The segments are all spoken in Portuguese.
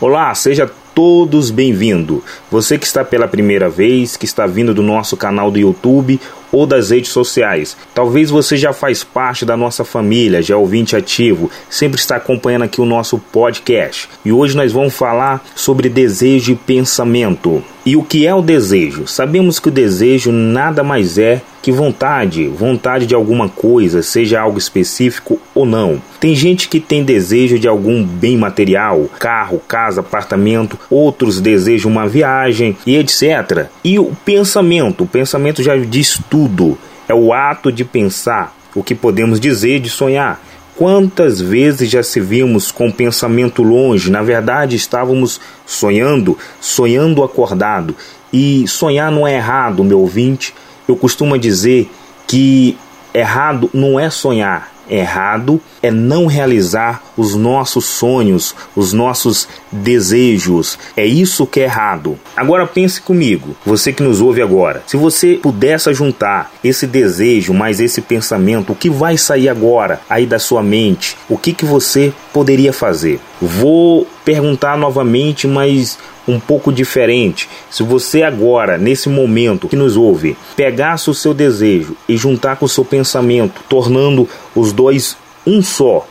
Olá, seja todos bem-vindos. Você que está pela primeira vez, que está vindo do nosso canal do YouTube ou das redes sociais. Talvez você já faz parte da nossa família, já é ouvinte ativo, sempre está acompanhando aqui o nosso podcast. E hoje nós vamos falar sobre desejo e pensamento. E o que é o desejo? Sabemos que o desejo nada mais é que vontade, vontade de alguma coisa, seja algo específico ou não. Tem gente que tem desejo de algum bem material, carro, casa, apartamento, outros desejam uma viagem e etc. E o pensamento, o pensamento já diz tudo. É o ato de pensar, o que podemos dizer de sonhar. Quantas vezes já se vimos com o pensamento longe, na verdade estávamos sonhando, sonhando acordado. E sonhar não é errado, meu ouvinte. Eu costumo dizer que errado não é sonhar, errado é não realizar os nossos sonhos, os nossos desejos. É isso que é errado. Agora pense comigo, você que nos ouve agora. Se você pudesse juntar esse desejo mais esse pensamento, o que vai sair agora aí da sua mente? O que que você poderia fazer? Vou perguntar novamente, mas um pouco diferente. Se você agora, nesse momento que nos ouve, pegasse o seu desejo e juntar com o seu pensamento, tornando os dois um só,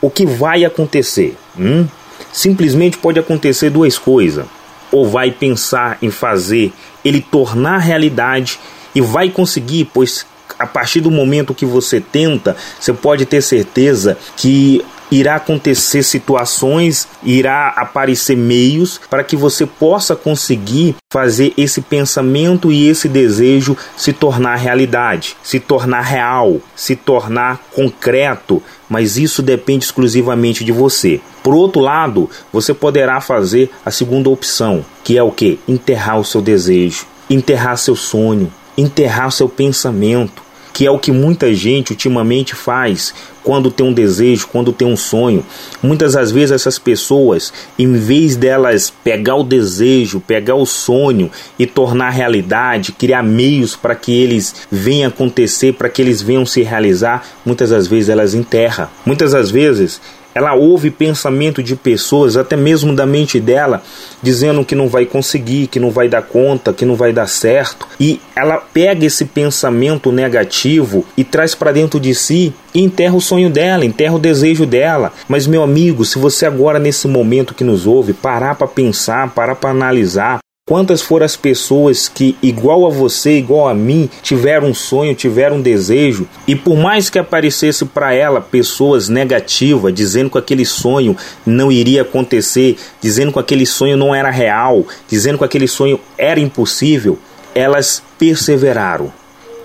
o que vai acontecer? Hum? Simplesmente pode acontecer duas coisas. Ou vai pensar em fazer ele tornar realidade e vai conseguir, pois a partir do momento que você tenta, você pode ter certeza que irá acontecer situações, irá aparecer meios para que você possa conseguir fazer esse pensamento e esse desejo se tornar realidade, se tornar real, se tornar concreto, mas isso depende exclusivamente de você. Por outro lado, você poderá fazer a segunda opção, que é o que? Enterrar o seu desejo, enterrar seu sonho, enterrar seu pensamento que é o que muita gente ultimamente faz quando tem um desejo, quando tem um sonho. Muitas das vezes essas pessoas, em vez delas pegar o desejo, pegar o sonho e tornar realidade, criar meios para que eles venham acontecer, para que eles venham se realizar, muitas das vezes elas enterram. Muitas das vezes ela ouve pensamento de pessoas, até mesmo da mente dela, dizendo que não vai conseguir, que não vai dar conta, que não vai dar certo. E ela pega esse pensamento negativo e traz para dentro de si e enterra o sonho dela, enterra o desejo dela. Mas, meu amigo, se você agora, nesse momento que nos ouve, parar para pensar, parar para analisar, Quantas foram as pessoas que, igual a você, igual a mim, tiveram um sonho, tiveram um desejo, e por mais que aparecesse para ela pessoas negativas, dizendo que aquele sonho não iria acontecer, dizendo que aquele sonho não era real, dizendo que aquele sonho era impossível, elas perseveraram,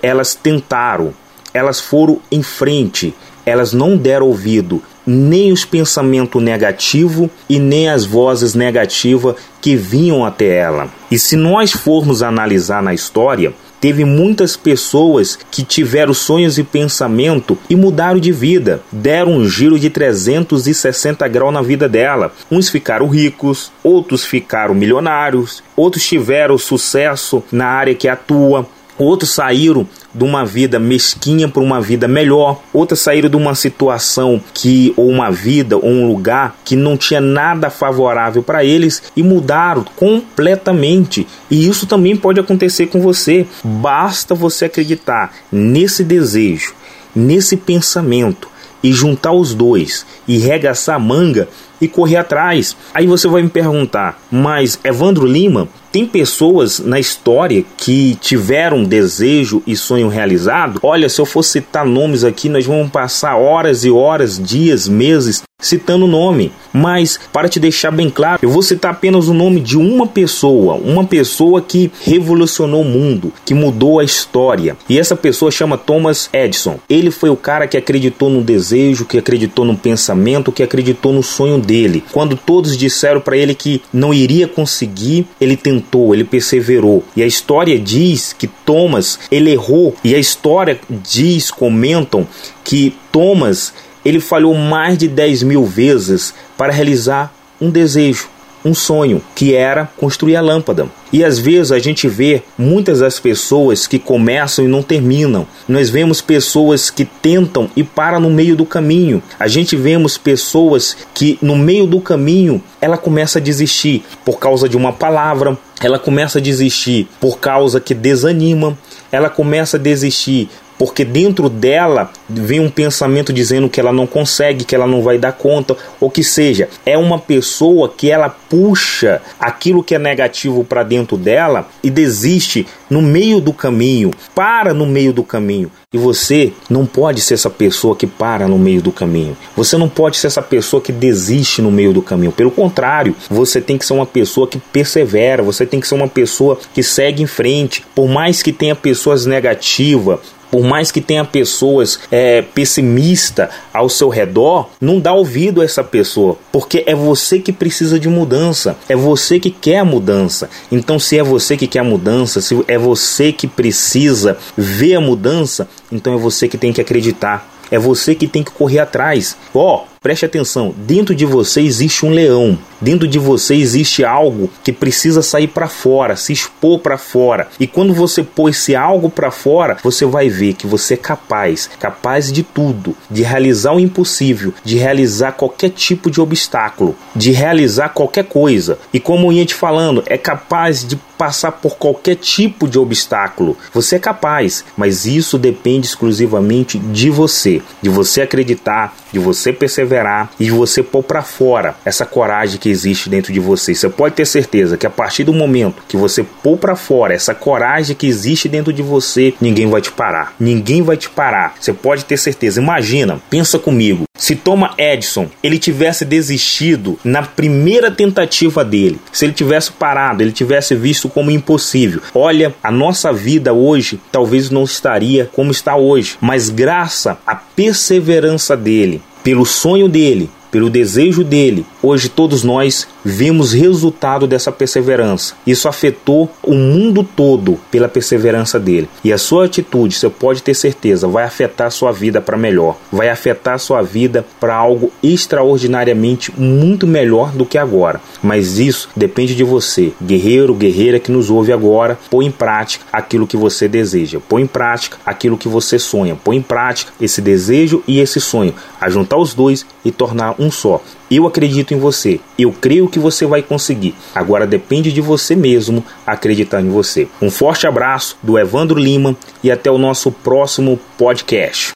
elas tentaram, elas foram em frente, elas não deram ouvido nem os pensamentos negativos e nem as vozes negativas que vinham até ela. E se nós formos analisar na história, teve muitas pessoas que tiveram sonhos e pensamento e mudaram de vida, deram um giro de 360 graus na vida dela. Uns ficaram ricos, outros ficaram milionários, outros tiveram sucesso na área que atua, outros saíram de uma vida mesquinha para uma vida melhor, outras saíram de uma situação que ou uma vida ou um lugar que não tinha nada favorável para eles e mudaram completamente. E isso também pode acontecer com você. Basta você acreditar nesse desejo, nesse pensamento e juntar os dois e regaçar a manga e correr atrás. Aí você vai me perguntar, mas Evandro Lima, tem pessoas na história que tiveram desejo e sonho realizado? Olha, se eu for citar nomes aqui, nós vamos passar horas e horas, dias, meses citando o nome. Mas, para te deixar bem claro, eu vou citar apenas o nome de uma pessoa, uma pessoa que revolucionou o mundo, que mudou a história. E essa pessoa chama Thomas Edison. Ele foi o cara que acreditou no desejo, que acreditou no pensamento, que acreditou no sonho dele. Quando todos disseram para ele que não iria conseguir, ele tentou, ele perseverou. E a história diz que Thomas ele errou. E a história diz, comentam que Thomas ele falhou mais de 10 mil vezes para realizar um desejo. um sonho, que era construir a lâmpada. E às vezes a gente vê muitas das pessoas que começam e não terminam. Nós vemos pessoas que tentam e param no meio do caminho. A gente vemos pessoas que no meio do caminho ela começa a desistir por causa de uma palavra, ela começa a desistir por causa que desanima, ela começa a desistir porque dentro dela vem um pensamento dizendo que ela não consegue, que ela não vai dar conta, ou que seja, é uma pessoa que ela puxa aquilo que é negativo para dentro dela e desiste no meio do caminho, para no meio do caminho. E você não pode ser essa pessoa que para no meio do caminho. Você não pode ser essa pessoa que desiste no meio do caminho. Pelo contrário, você tem que ser uma pessoa que persevera, você tem que ser uma pessoa que segue em frente. Por mais que tenha pessoas negativas, por mais que tenha pessoas é, pessimistas ao seu redor, não dá ouvido a essa pessoa, porque é você que precisa de mudança, é você que quer a mudança. Então, se é você que quer a mudança, se é você que precisa ver a mudança, então é você que tem que acreditar. É você que tem que correr atrás. Ó, oh, Preste atenção, dentro de você existe um leão. Dentro de você existe algo que precisa sair para fora, se expor para fora. E quando você pôr esse algo para fora, você vai ver que você é capaz, capaz de tudo, de realizar o impossível, de realizar qualquer tipo de obstáculo, de realizar qualquer coisa. E como ia te falando, é capaz de passar por qualquer tipo de obstáculo. Você é capaz, mas isso depende exclusivamente de você, de você acreditar, de você perseverar perseverar e você pôr para fora essa coragem que existe dentro de você. Você pode ter certeza que a partir do momento que você pôr para fora essa coragem que existe dentro de você, ninguém vai te parar. Ninguém vai te parar. Você pode ter certeza. Imagina, pensa comigo. Se Thomas Edison ele tivesse desistido na primeira tentativa dele, se ele tivesse parado, ele tivesse visto como impossível. Olha, a nossa vida hoje talvez não estaria como está hoje, mas graças à perseverança dele, pelo sonho dele, pelo desejo dele. Hoje todos nós vemos resultado dessa perseverança. Isso afetou o mundo todo pela perseverança dele. E a sua atitude, você pode ter certeza, vai afetar a sua vida para melhor. Vai afetar a sua vida para algo extraordinariamente muito melhor do que agora. Mas isso depende de você, guerreiro, guerreira que nos ouve agora, põe em prática aquilo que você deseja. Põe em prática aquilo que você sonha. Põe em prática esse desejo e esse sonho. A juntar os dois e tornar um só. Eu acredito em você. Eu creio que você vai conseguir. Agora depende de você mesmo acreditar em você. Um forte abraço do Evandro Lima e até o nosso próximo podcast.